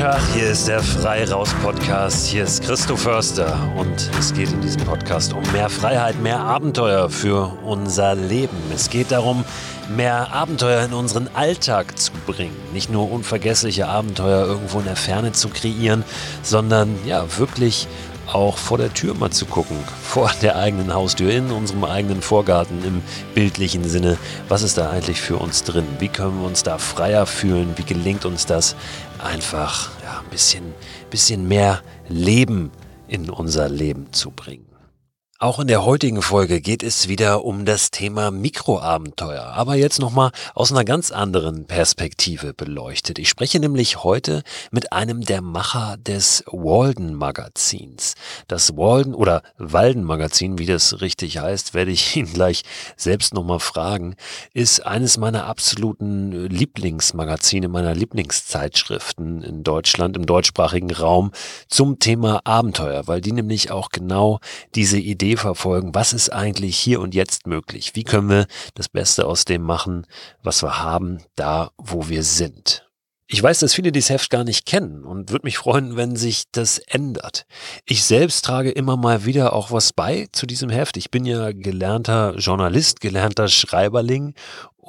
Tag, hier ist der Frei Raus Podcast. Hier ist Christoph Förster und es geht in diesem Podcast um mehr Freiheit, mehr Abenteuer für unser Leben. Es geht darum, mehr Abenteuer in unseren Alltag zu bringen. Nicht nur unvergessliche Abenteuer irgendwo in der Ferne zu kreieren, sondern ja, wirklich auch vor der Tür mal zu gucken, vor der eigenen Haustür, in unserem eigenen Vorgarten im bildlichen Sinne. Was ist da eigentlich für uns drin? Wie können wir uns da freier fühlen? Wie gelingt uns das, einfach ja, ein bisschen, bisschen mehr Leben in unser Leben zu bringen? Auch in der heutigen Folge geht es wieder um das Thema Mikroabenteuer, aber jetzt nochmal aus einer ganz anderen Perspektive beleuchtet. Ich spreche nämlich heute mit einem der Macher des Walden Magazins. Das Walden oder Walden Magazin, wie das richtig heißt, werde ich ihn gleich selbst nochmal fragen, ist eines meiner absoluten Lieblingsmagazine, meiner Lieblingszeitschriften in Deutschland, im deutschsprachigen Raum zum Thema Abenteuer, weil die nämlich auch genau diese Idee Idee verfolgen, was ist eigentlich hier und jetzt möglich? Wie können wir das Beste aus dem machen, was wir haben, da wo wir sind? Ich weiß, dass viele dieses Heft gar nicht kennen und würde mich freuen, wenn sich das ändert. Ich selbst trage immer mal wieder auch was bei zu diesem Heft. Ich bin ja gelernter Journalist, gelernter Schreiberling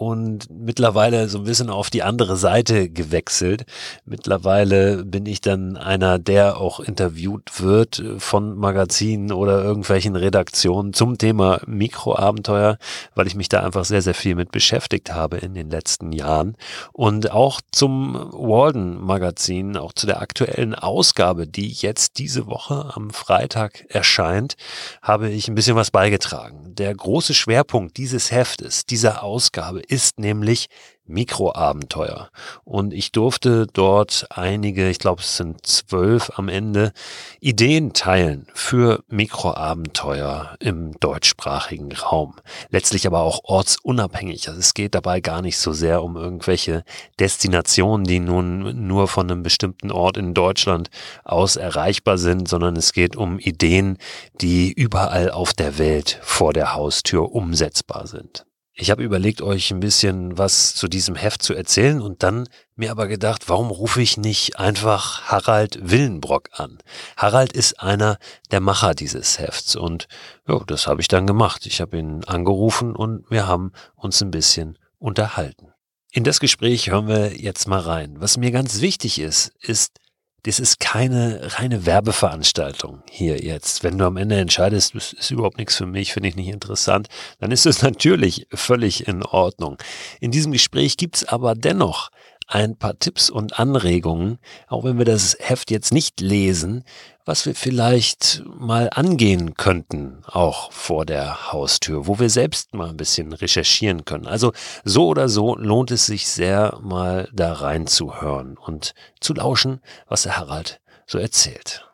und mittlerweile so ein bisschen auf die andere Seite gewechselt. Mittlerweile bin ich dann einer, der auch interviewt wird von Magazinen oder irgendwelchen Redaktionen zum Thema Mikroabenteuer, weil ich mich da einfach sehr, sehr viel mit beschäftigt habe in den letzten Jahren. Und auch zum Walden Magazin, auch zu der aktuellen Ausgabe, die jetzt diese Woche am Freitag erscheint, habe ich ein bisschen was beigetragen. Der große Schwerpunkt dieses Heftes, dieser Ausgabe ist nämlich Mikroabenteuer. Und ich durfte dort einige, ich glaube es sind zwölf am Ende, Ideen teilen für Mikroabenteuer im deutschsprachigen Raum. Letztlich aber auch ortsunabhängig. Also es geht dabei gar nicht so sehr um irgendwelche Destinationen, die nun nur von einem bestimmten Ort in Deutschland aus erreichbar sind, sondern es geht um Ideen, die überall auf der Welt vor der Haustür umsetzbar sind. Ich habe überlegt, euch ein bisschen was zu diesem Heft zu erzählen und dann mir aber gedacht, warum rufe ich nicht einfach Harald Willenbrock an? Harald ist einer der Macher dieses Hefts und ja, das habe ich dann gemacht. Ich habe ihn angerufen und wir haben uns ein bisschen unterhalten. In das Gespräch hören wir jetzt mal rein. Was mir ganz wichtig ist, ist, das ist keine reine Werbeveranstaltung hier jetzt. Wenn du am Ende entscheidest, das ist überhaupt nichts für mich, finde ich nicht interessant, dann ist es natürlich völlig in Ordnung. In diesem Gespräch gibt's aber dennoch ein paar Tipps und Anregungen, auch wenn wir das Heft jetzt nicht lesen, was wir vielleicht mal angehen könnten, auch vor der Haustür, wo wir selbst mal ein bisschen recherchieren können. Also so oder so lohnt es sich sehr, mal da reinzuhören und zu lauschen, was der Harald so erzählt.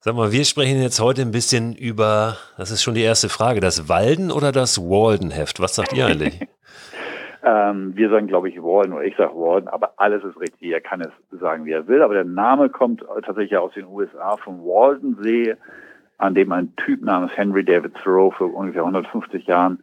Sag mal, wir sprechen jetzt heute ein bisschen über, das ist schon die erste Frage, das Walden oder das Walden-Heft? Was sagt ihr eigentlich? Ähm, wir sagen, glaube ich, Walden oder ich sage Walden, aber alles ist richtig. Er kann es sagen, wie er will. Aber der Name kommt tatsächlich aus den USA vom Waldensee, an dem ein Typ namens Henry David Thoreau für ungefähr 150 Jahren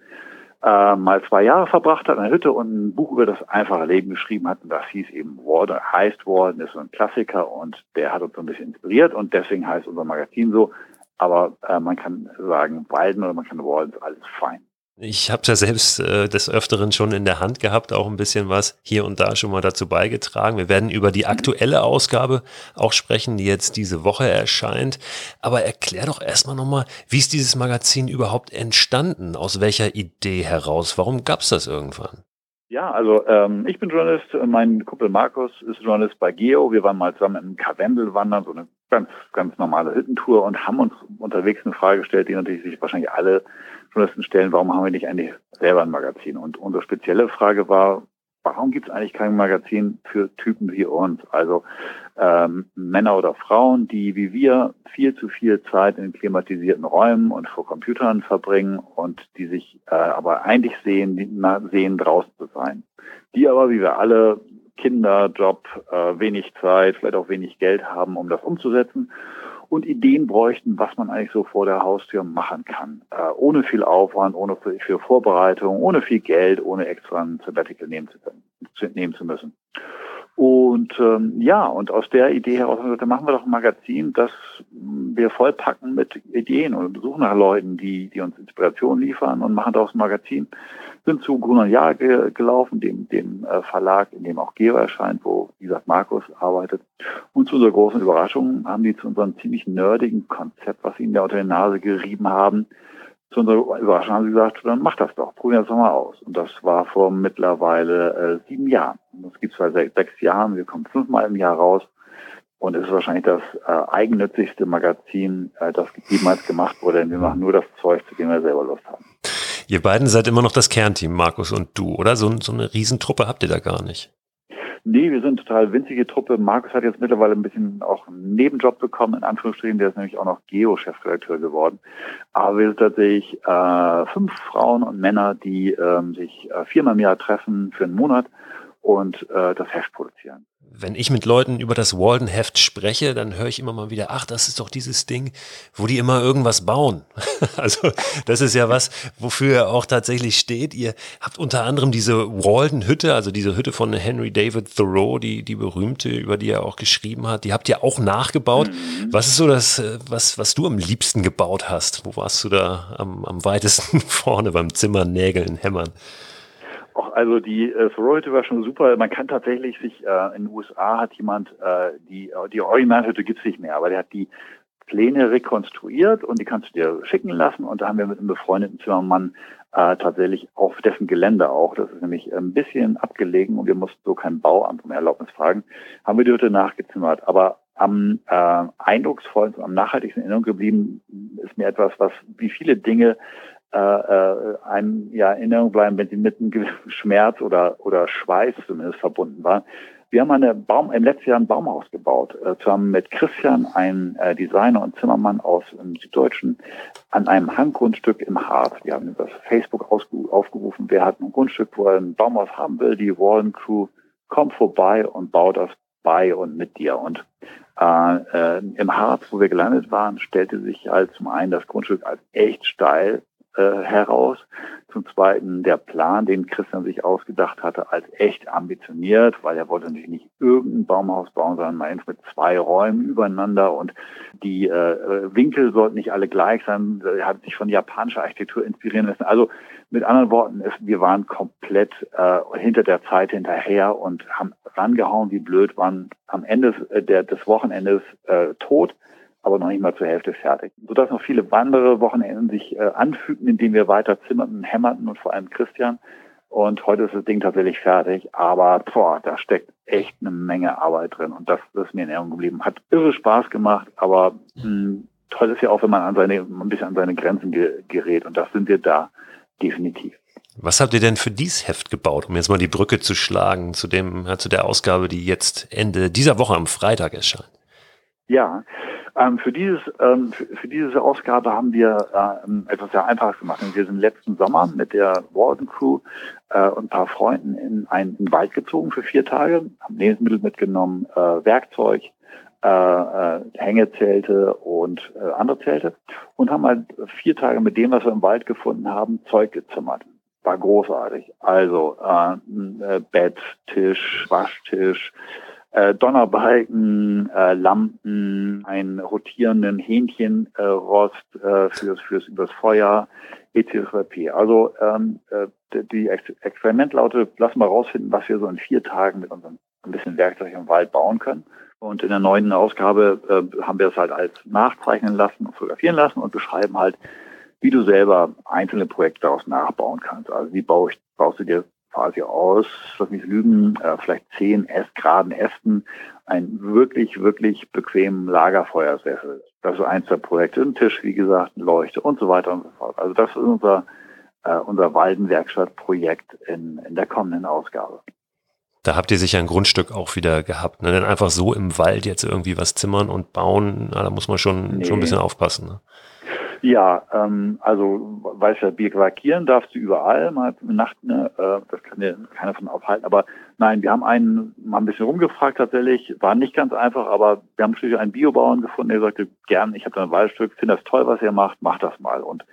äh, mal zwei Jahre verbracht hat in einer Hütte und ein Buch über das einfache Leben geschrieben hat. Und das hieß eben Walden, heißt Walden, ist so ein Klassiker und der hat uns so ein bisschen inspiriert und deswegen heißt unser Magazin so. Aber äh, man kann sagen Walden oder man kann Walden, alles fein. Ich habe ja selbst äh, des Öfteren schon in der Hand gehabt, auch ein bisschen was hier und da schon mal dazu beigetragen. Wir werden über die aktuelle Ausgabe auch sprechen, die jetzt diese Woche erscheint. Aber erklär doch erstmal nochmal, wie ist dieses Magazin überhaupt entstanden? Aus welcher Idee heraus? Warum gab es das irgendwann? Ja, also ähm, ich bin Journalist, mein Kumpel Markus ist Journalist bei Geo. Wir waren mal zusammen im Karwendel wandern, so eine ganz, ganz normale Hüttentour und haben uns unterwegs eine Frage gestellt, die natürlich sich wahrscheinlich alle Journalisten stellen, warum haben wir nicht eigentlich selber ein Magazin? Und unsere spezielle Frage war, warum gibt es eigentlich kein Magazin für Typen wie uns? Also ähm, Männer oder Frauen, die wie wir viel zu viel Zeit in klimatisierten Räumen und vor Computern verbringen und die sich äh, aber eigentlich sehen, na, sehen draußen zu sein. Die aber, wie wir alle, Kinder, Job, äh, wenig Zeit, vielleicht auch wenig Geld haben, um das umzusetzen und Ideen bräuchten, was man eigentlich so vor der Haustür machen kann. Äh, ohne viel Aufwand, ohne viel Vorbereitung, ohne viel Geld, ohne extra ein Sabbatical nehmen zu, können, nehmen zu müssen. Und ähm, ja, und aus der Idee heraus haben wir gesagt, machen wir doch ein Magazin, das wir vollpacken mit Ideen und suchen nach Leuten, die, die uns Inspiration liefern und machen daraus ein Magazin. Sind zu Grun und Jahr ge gelaufen, dem, dem äh, Verlag, in dem auch Geo erscheint, wo, wie gesagt, Markus arbeitet. Und zu unserer großen Überraschung haben die zu unserem ziemlich nerdigen Konzept, was sie ihnen da unter die Nase gerieben haben, zu unserer Überraschung haben sie gesagt, dann mach das doch, probier das doch mal aus. Und das war vor mittlerweile äh, sieben Jahren. Das gibt es seit sechs, sechs Jahren, wir kommen fünfmal im Jahr raus. Und es ist wahrscheinlich das äh, eigennützigste Magazin, äh, das jemals gemacht wurde, denn wir machen nur das Zeug, zu dem wir selber Lust haben. Ihr beiden seid immer noch das Kernteam, Markus und du, oder? So, so eine Riesentruppe habt ihr da gar nicht. Nee, wir sind total winzige Truppe. Markus hat jetzt mittlerweile ein bisschen auch einen Nebenjob bekommen, in Anführungsstrichen. Der ist nämlich auch noch Geo-Chefredakteur geworden. Aber wir sind tatsächlich äh, fünf Frauen und Männer, die ähm, sich äh, viermal im Jahr treffen für einen Monat und äh, das Heft produzieren wenn ich mit Leuten über das Walden-Heft spreche, dann höre ich immer mal wieder, ach, das ist doch dieses Ding, wo die immer irgendwas bauen. also das ist ja was, wofür er auch tatsächlich steht. Ihr habt unter anderem diese Walden-Hütte, also diese Hütte von Henry David Thoreau, die, die berühmte, über die er auch geschrieben hat, die habt ihr auch nachgebaut. Mhm. Was ist so das, äh, was, was du am liebsten gebaut hast? Wo warst du da am, am weitesten vorne beim Zimmern, Nägeln, Hämmern? Auch also die äh, Sorority war schon super. Man kann tatsächlich sich, äh, in den USA hat jemand, äh, die, die Originalhütte gibt's nicht mehr, aber der hat die Pläne rekonstruiert und die kannst du dir schicken lassen. Und da haben wir mit einem befreundeten Zimmermann äh, tatsächlich auf dessen Gelände auch, das ist nämlich ein bisschen abgelegen und wir mussten so kein Bauamt um Erlaubnis fragen, haben wir die Hütte nachgezimmert. Aber am äh, eindrucksvollsten, am nachhaltigsten in Erinnerung geblieben ist mir etwas, was wie viele Dinge äh, äh, einem ja in Erinnerung bleiben, wenn sie mit einem gewissen Schmerz oder, oder Schweiß zumindest verbunden waren. Wir haben eine Baum, im letzten Jahr ein Baumhaus gebaut, äh, zusammen mit Christian, ein äh, Designer und Zimmermann aus dem Süddeutschen, an einem Hanggrundstück im Harz. Wir haben über Facebook aufgerufen, wer hat ein Grundstück, wo er ein Baumhaus haben will, die Wallen Crew kommt vorbei und baut das bei und mit dir. Und äh, äh, im Harz, wo wir gelandet waren, stellte sich halt zum einen das Grundstück als echt steil äh, heraus. Zum Zweiten der Plan, den Christian sich ausgedacht hatte, als echt ambitioniert, weil er wollte natürlich nicht irgendein Baumhaus bauen, sondern meins mit zwei Räumen übereinander und die äh, Winkel sollten nicht alle gleich sein. Er hat sich von japanischer Architektur inspirieren lassen. Also mit anderen Worten, es, wir waren komplett äh, hinter der Zeit hinterher und haben rangehauen wie blöd, waren am Ende äh, der, des Wochenendes äh, tot aber noch nicht mal zur Hälfte fertig. Sodass noch viele andere Wochenenden sich äh, anfügten, indem wir weiter zimmerten, hämmerten und vor allem Christian. Und heute ist das Ding tatsächlich fertig, aber boah, da steckt echt eine Menge Arbeit drin und das, das ist mir in Erinnerung geblieben. Hat irre Spaß gemacht, aber mh, hm, toll ist ja auch, wenn man an seine, ein bisschen an seine Grenzen ge gerät und das sind wir da definitiv. Was habt ihr denn für dies Heft gebaut, um jetzt mal die Brücke zu schlagen zu dem, zu der Ausgabe, die jetzt Ende dieser Woche am Freitag erscheint? Ja, ähm, für, dieses, ähm, für, für, diese Ausgabe haben wir äh, etwas sehr Einfaches gemacht. wir sind letzten Sommer mit der Walden Crew äh, und ein paar Freunden in einen, Wald gezogen für vier Tage, haben Lebensmittel mitgenommen, äh, Werkzeug, äh, äh, Hängezelte und äh, andere Zelte und haben halt vier Tage mit dem, was wir im Wald gefunden haben, Zeug gezimmert. War großartig. Also Bett, Tisch, Waschtisch, äh, Donnerbalken, äh, Lampen, einen rotierenden Hähnchenrost äh, fürs, fürs übers Feuer, etc. Also ähm, äh, die Ex Experiment lautet, lass mal rausfinden, was wir so in vier Tagen mit unserem ein bisschen Werkzeug im Wald bauen können. Und in der neuen Ausgabe äh, haben wir es halt als nachzeichnen lassen und fotografieren lassen und beschreiben halt, wie du selber einzelne Projekte daraus nachbauen kannst. Also wie baue ich, baust du dir quasi aus, lass mich lügen, äh, vielleicht zehn Graden Ästen, einen wirklich, wirklich bequemen Lagerfeuersessel. Das ist eins der Projekte. Ein Tisch, wie gesagt, eine Leuchte und so weiter und so fort. Also das ist unser, äh, unser Waldenwerkstattprojekt in, in der kommenden Ausgabe. Da habt ihr sicher ein Grundstück auch wieder gehabt. Ne? Denn einfach so im Wald jetzt irgendwie was zimmern und bauen, na, da muss man schon, nee. schon ein bisschen aufpassen. Ne? Ja, ähm, also weißt ja, Bier quakieren darfst du überall, mal Nacht, ne, äh, das kann dir keiner von aufhalten. Aber nein, wir haben einen mal ein bisschen rumgefragt tatsächlich, war nicht ganz einfach, aber wir haben schließlich einen Biobauern gefunden, der sagte, gern, ich habe da ein Waldstück, finde das toll, was ihr macht, mach das mal. Und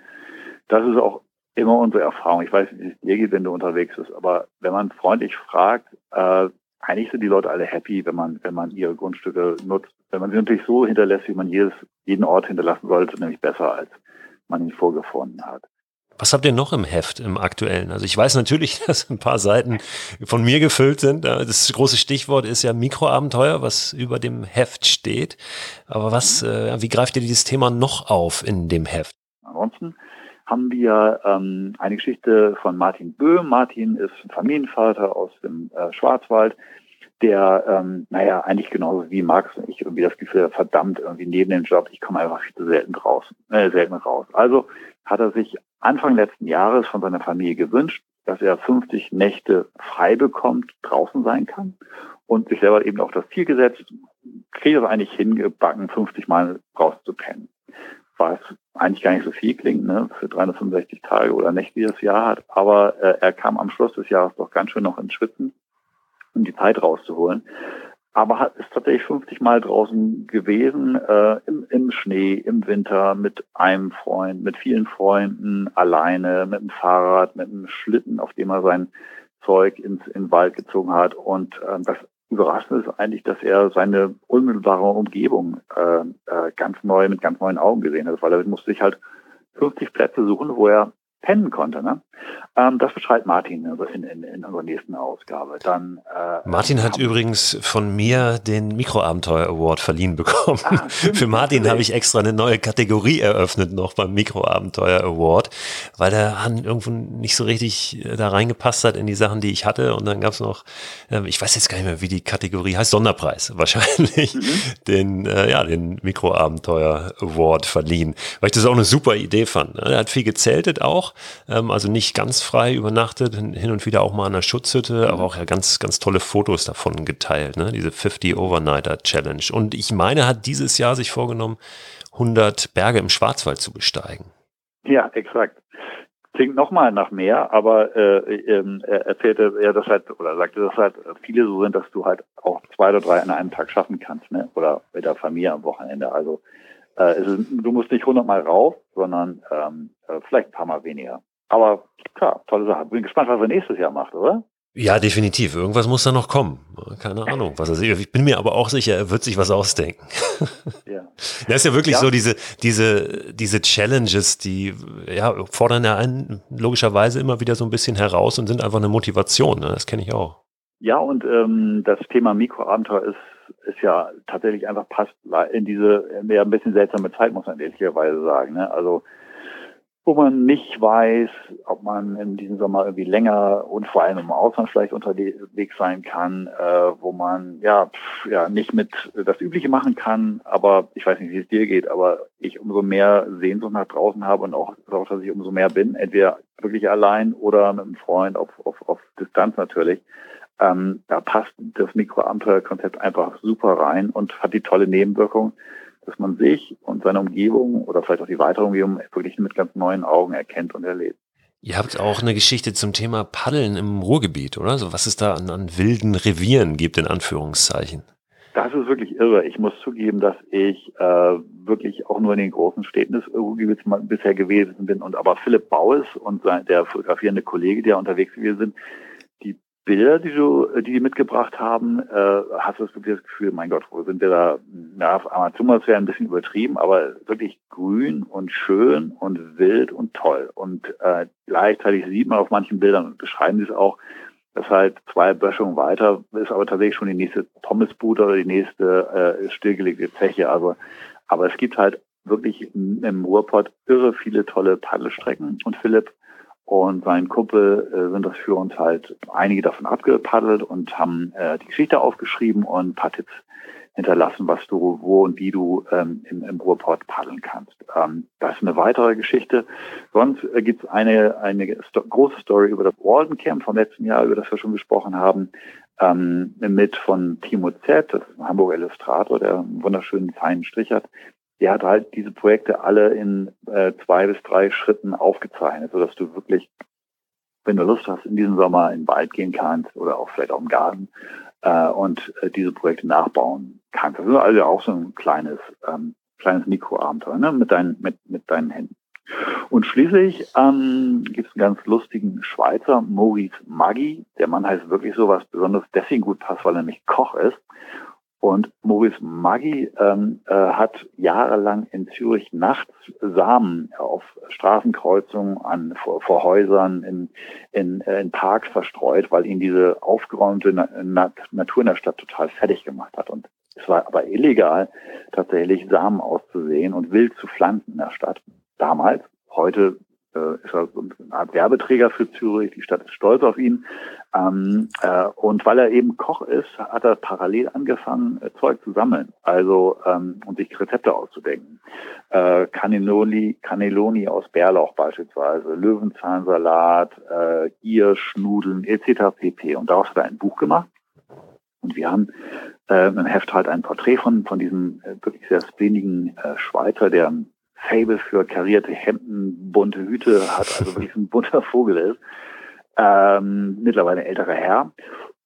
das ist auch immer unsere Erfahrung. Ich weiß, wie es dir geht, wenn du unterwegs bist, aber wenn man freundlich fragt, äh, eigentlich sind die Leute alle happy, wenn man, wenn man ihre Grundstücke nutzt. Wenn man sie natürlich so hinterlässt, wie man jedes, jeden Ort hinterlassen sollte, nämlich besser, als man ihn vorgefunden hat. Was habt ihr noch im Heft, im aktuellen? Also ich weiß natürlich, dass ein paar Seiten von mir gefüllt sind. Das große Stichwort ist ja Mikroabenteuer, was über dem Heft steht. Aber was, äh, wie greift ihr dieses Thema noch auf in dem Heft? Ansonsten haben wir ähm, eine Geschichte von Martin Böhm. Martin ist ein Familienvater aus dem äh, Schwarzwald, der, ähm, naja, eigentlich genauso wie Max und ich irgendwie das Gefühl, verdammt, irgendwie neben dem Job, ich komme einfach viel zu selten draußen, äh, selten raus. Also hat er sich Anfang letzten Jahres von seiner Familie gewünscht, dass er 50 Nächte frei bekommt, draußen sein kann und sich selber eben auch das Ziel gesetzt, kriege es eigentlich hingebacken, 50 Mal draußen zu pennen was eigentlich gar nicht so viel klingt, ne, für 365 Tage oder Nächte, die das Jahr hat. Aber äh, er kam am Schluss des Jahres doch ganz schön noch ins Schwitzen, um die Zeit rauszuholen. Aber ist tatsächlich 50 Mal draußen gewesen, äh, im, im Schnee, im Winter, mit einem Freund, mit vielen Freunden, alleine, mit dem Fahrrad, mit einem Schlitten, auf dem er sein Zeug ins in den Wald gezogen hat. Und äh, das Überraschend ist eigentlich, dass er seine unmittelbare Umgebung äh, äh, ganz neu mit ganz neuen Augen gesehen hat, weil er musste sich halt 50 Plätze suchen, wo er pennen konnte. Ne? Ähm, das beschreibt Martin in, in, in unserer nächsten Ausgabe. Dann, äh, Martin hat übrigens von mir den Mikroabenteuer Award verliehen bekommen. Ah, Für Martin habe ich extra eine neue Kategorie eröffnet noch beim Mikroabenteuer Award, weil der Han irgendwo nicht so richtig äh, da reingepasst hat in die Sachen, die ich hatte. Und dann gab es noch, äh, ich weiß jetzt gar nicht mehr, wie die Kategorie heißt, Sonderpreis wahrscheinlich, mhm. den, äh, ja, den Mikroabenteuer Award verliehen, weil ich das auch eine super Idee fand. Ne? Er hat viel gezeltet auch, ähm, also nicht ganz frei übernachtet, hin und wieder auch mal an der Schutzhütte, aber auch ja ganz, ganz tolle Fotos davon geteilt, ne? diese 50 Overnighter Challenge. Und ich meine, hat dieses Jahr sich vorgenommen, 100 Berge im Schwarzwald zu besteigen. Ja, exakt. Klingt nochmal nach mehr, aber äh, äh, er erzählte er das halt oder sagte, dass halt viele so sind, dass du halt auch zwei oder drei an einem Tag schaffen kannst, ne? Oder mit der Familie am Wochenende. Also äh, ist, du musst nicht hundertmal rauf, sondern ähm, äh, vielleicht ein paar Mal weniger. Aber klar, tolle Sache. Bin gespannt, was er nächstes Jahr macht, oder? Ja, definitiv. Irgendwas muss da noch kommen. Keine Ahnung, was er sich. Ich bin mir aber auch sicher, er wird sich was ausdenken. Ja. Das ist ja wirklich ja. so diese, diese, diese Challenges, die ja, fordern ja einen logischerweise immer wieder so ein bisschen heraus und sind einfach eine Motivation. Ne? Das kenne ich auch. Ja, und ähm, das Thema Mikroabenteuer ist ist ja tatsächlich einfach passt in diese mehr ein bisschen seltsame Zeit, muss man ehrlicherweise sagen. Ne? Also wo man nicht weiß, ob man in diesem Sommer irgendwie länger und vor allem im Ausland vielleicht unterwegs sein kann, äh, wo man ja pf, ja nicht mit das Übliche machen kann, aber ich weiß nicht, wie es dir geht, aber ich umso mehr Sehnsucht nach draußen habe und auch, dass ich umso mehr bin, entweder wirklich allein oder mit einem Freund auf, auf, auf Distanz natürlich. Ähm, da passt das Mikroabenteuerkonzept einfach super rein und hat die tolle Nebenwirkung, dass man sich und seine Umgebung oder vielleicht auch die weitere Umgebung wirklich mit ganz neuen Augen erkennt und erlebt. Ihr habt auch eine Geschichte zum Thema Paddeln im Ruhrgebiet, oder? So was es da an, an wilden Revieren gibt, in Anführungszeichen. Das ist wirklich irre. Ich muss zugeben, dass ich äh, wirklich auch nur in den großen Städten des Ruhrgebiets bisher gewesen bin und aber Philipp Baues und sein, der fotografierende Kollege, der unterwegs gewesen sind, Bilder, die du, die, die mitgebracht haben, äh, hast du wirklich das Gefühl, mein Gott, wo sind wir da? Na, Amazonas wäre ein bisschen übertrieben, aber wirklich grün und schön und wild und toll. Und äh, gleichzeitig sieht man auf manchen Bildern und beschreiben sie es auch, dass halt zwei Böschungen weiter ist aber tatsächlich schon die nächste Pommesbude oder die nächste äh, stillgelegte Zeche. Also, aber es gibt halt wirklich im Ruhrpott irre viele tolle Paddelstrecken. Und Philipp und sein Kumpel äh, sind das für uns halt einige davon abgepaddelt und haben äh, die Geschichte aufgeschrieben und ein paar Tipps hinterlassen, was du, wo und wie du ähm, im, im Ruhrport paddeln kannst. Ähm, das ist eine weitere Geschichte. Sonst äh, gibt es eine, eine Sto große Story über das Walden Camp vom letzten Jahr, über das wir schon gesprochen haben, ähm, mit von Timo Z, das ist ein Hamburger Illustrator, der einen wunderschönen feinen Strich hat der hat halt diese Projekte alle in äh, zwei bis drei Schritten aufgezeichnet, sodass du wirklich, wenn du Lust hast, in diesem Sommer in den Wald gehen kannst oder auch vielleicht auch im Garten äh, und äh, diese Projekte nachbauen kannst. Das ist also auch so ein kleines, ähm, kleines Mikroabenteuer ne? mit, deinen, mit, mit deinen Händen. Und schließlich ähm, gibt es einen ganz lustigen Schweizer, Maurice Maggi. Der Mann heißt wirklich so, was besonders deswegen gut passt, weil er nämlich Koch ist. Und Maurice Maggi ähm, äh, hat jahrelang in Zürich nachts Samen auf Straßenkreuzungen, an, vor, vor Häusern, in, in, äh, in Parks verstreut, weil ihn diese aufgeräumte Na Na Natur in der Stadt total fertig gemacht hat. Und es war aber illegal, tatsächlich Samen auszusehen und wild zu pflanzen in der Stadt. Damals. Heute ist er so eine Art Werbeträger für Zürich. Die Stadt ist stolz auf ihn. Ähm, äh, und weil er eben Koch ist, hat er parallel angefangen, äh, Zeug zu sammeln. Also ähm, und sich Rezepte auszudenken. Äh, Cannelloni, Cannelloni aus Bärlauch beispielsweise, Löwenzahnsalat, äh, Gierschnudeln etc. pp. Und daraus hat er ein Buch gemacht. Und wir haben äh, im Heft halt ein Porträt von, von diesem äh, wirklich sehr spleenigen äh, Schweizer, der Fable für karierte Hemden, bunte Hüte hat, also wirklich ein bunter Vogel ist. Ähm, mittlerweile älterer Herr.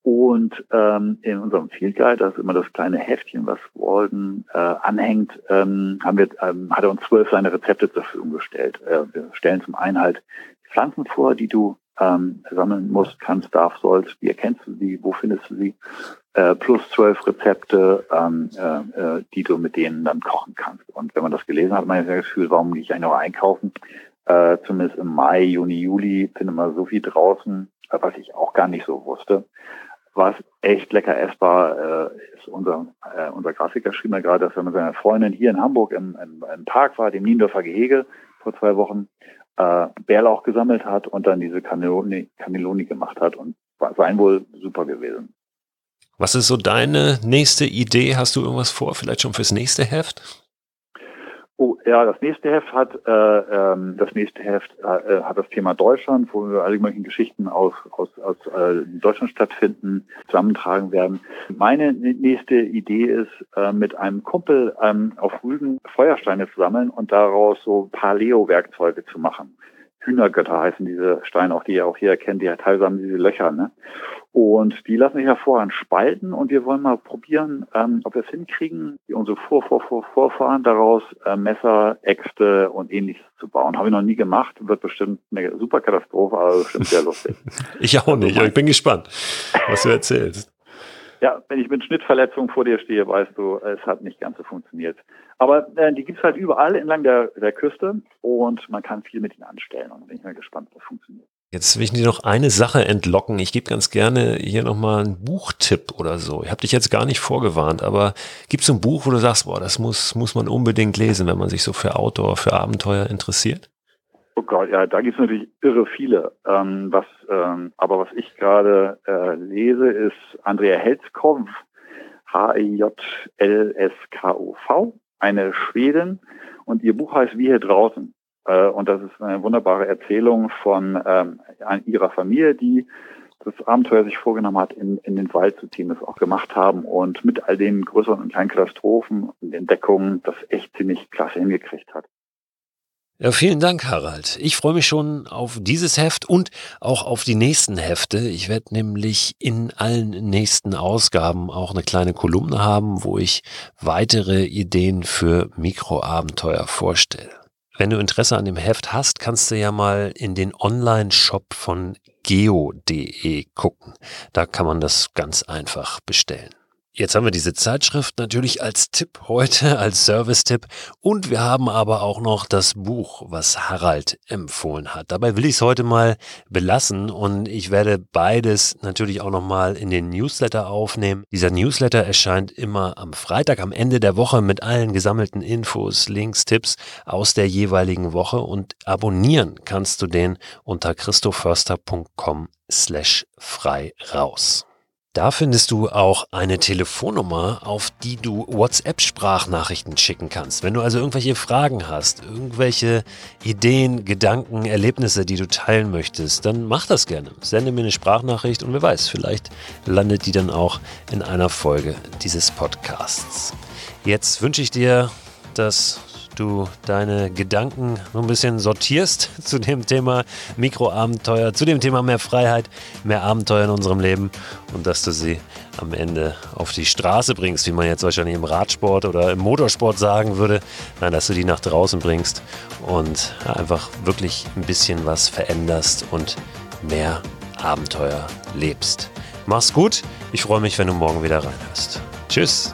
Und ähm, in unserem Field Guide, das ist immer das kleine Heftchen, was Walden äh, anhängt, ähm, haben wir, ähm, hat er uns zwölf seine Rezepte zur Verfügung gestellt. Äh, wir stellen zum einen halt Pflanzen vor, die du ähm, sammeln musst, kannst, darfst, sollst. Wie erkennst du sie? Wo findest du sie? Äh, plus zwölf Rezepte, ähm, äh, äh, die du mit denen dann kochen kannst. Und wenn man das gelesen hat, hat man das Gefühl, warum gehe ich eigentlich noch einkaufen? Äh, zumindest im Mai, Juni, Juli findet man so viel draußen, äh, was ich auch gar nicht so wusste. Was echt lecker essbar äh, ist, unser, äh, unser Grafiker schrieb mir gerade, dass er mit seiner Freundin hier in Hamburg im, im, im Park war, dem Niendorfer Gehege vor zwei Wochen, äh, Bärlauch gesammelt hat und dann diese Cannelloni, Cannelloni gemacht hat und war sein wohl super gewesen. Was ist so deine nächste Idee? Hast du irgendwas vor, vielleicht schon fürs nächste Heft? Oh, ja, das nächste Heft hat äh, ähm, das nächste Heft äh, hat das Thema Deutschland, wo wir alle möglichen Geschichten aus aus, aus äh, Deutschland stattfinden, zusammentragen werden. Meine nächste Idee ist, äh, mit einem Kumpel ähm, auf Rügen Feuersteine zu sammeln und daraus so Paleo-Werkzeuge zu machen. Hühnergötter heißen diese Steine, auch die ihr auch hier erkennt, die ja teilweise haben diese Löcher, ne? Und die lassen sich hervorragend spalten und wir wollen mal probieren, ähm, ob wir es hinkriegen, wie unsere Vor, Vor, Vor, Vorfahren daraus äh, Messer, Äxte und ähnliches zu bauen. Habe ich noch nie gemacht, wird bestimmt eine super Katastrophe, aber bestimmt sehr lustig. ich auch nicht, aber ich bin gespannt, was du erzählst. Ja, wenn ich mit Schnittverletzungen vor dir stehe, weißt du, es hat nicht ganz so funktioniert. Aber äh, die gibt's halt überall entlang der, der Küste und man kann viel mit ihnen anstellen und bin ich mal gespannt, das funktioniert. Jetzt will ich dir noch eine Sache entlocken. Ich gebe ganz gerne hier nochmal einen Buchtipp oder so. Ich habe dich jetzt gar nicht vorgewarnt, aber gibt es ein Buch, wo du sagst, boah, das muss, muss man unbedingt lesen, wenn man sich so für Outdoor, für Abenteuer interessiert? Oh Gott, ja, da gibt es natürlich irre viele. Ähm, was, ähm, aber was ich gerade äh, lese, ist Andrea Helskov, H-E-J-L-S-K-O-V, eine Schwedin. Und ihr Buch heißt Wie hier draußen. Äh, und das ist eine wunderbare Erzählung von ähm, ihrer Familie, die das Abenteuer sich vorgenommen hat, in, in den Wald zu ziehen, das auch gemacht haben und mit all den größeren und kleinen Katastrophen und Entdeckungen das echt ziemlich klasse hingekriegt hat. Ja, vielen Dank, Harald. Ich freue mich schon auf dieses Heft und auch auf die nächsten Hefte. Ich werde nämlich in allen nächsten Ausgaben auch eine kleine Kolumne haben, wo ich weitere Ideen für Mikroabenteuer vorstelle. Wenn du Interesse an dem Heft hast, kannst du ja mal in den Online-Shop von geo.de gucken. Da kann man das ganz einfach bestellen. Jetzt haben wir diese Zeitschrift natürlich als Tipp heute, als Service-Tipp. Und wir haben aber auch noch das Buch, was Harald empfohlen hat. Dabei will ich es heute mal belassen und ich werde beides natürlich auch nochmal in den Newsletter aufnehmen. Dieser Newsletter erscheint immer am Freitag, am Ende der Woche mit allen gesammelten Infos, Links, Tipps aus der jeweiligen Woche und abonnieren kannst du den unter christoförster.com slash frei raus. Da findest du auch eine Telefonnummer, auf die du WhatsApp-Sprachnachrichten schicken kannst. Wenn du also irgendwelche Fragen hast, irgendwelche Ideen, Gedanken, Erlebnisse, die du teilen möchtest, dann mach das gerne. Sende mir eine Sprachnachricht und wer weiß, vielleicht landet die dann auch in einer Folge dieses Podcasts. Jetzt wünsche ich dir, dass du deine Gedanken so ein bisschen sortierst zu dem Thema Mikroabenteuer, zu dem Thema mehr Freiheit, mehr Abenteuer in unserem Leben und dass du sie am Ende auf die Straße bringst, wie man jetzt wahrscheinlich im Radsport oder im Motorsport sagen würde. Nein, dass du die nach draußen bringst und einfach wirklich ein bisschen was veränderst und mehr Abenteuer lebst. Mach's gut. Ich freue mich, wenn du morgen wieder reinhörst. Tschüss.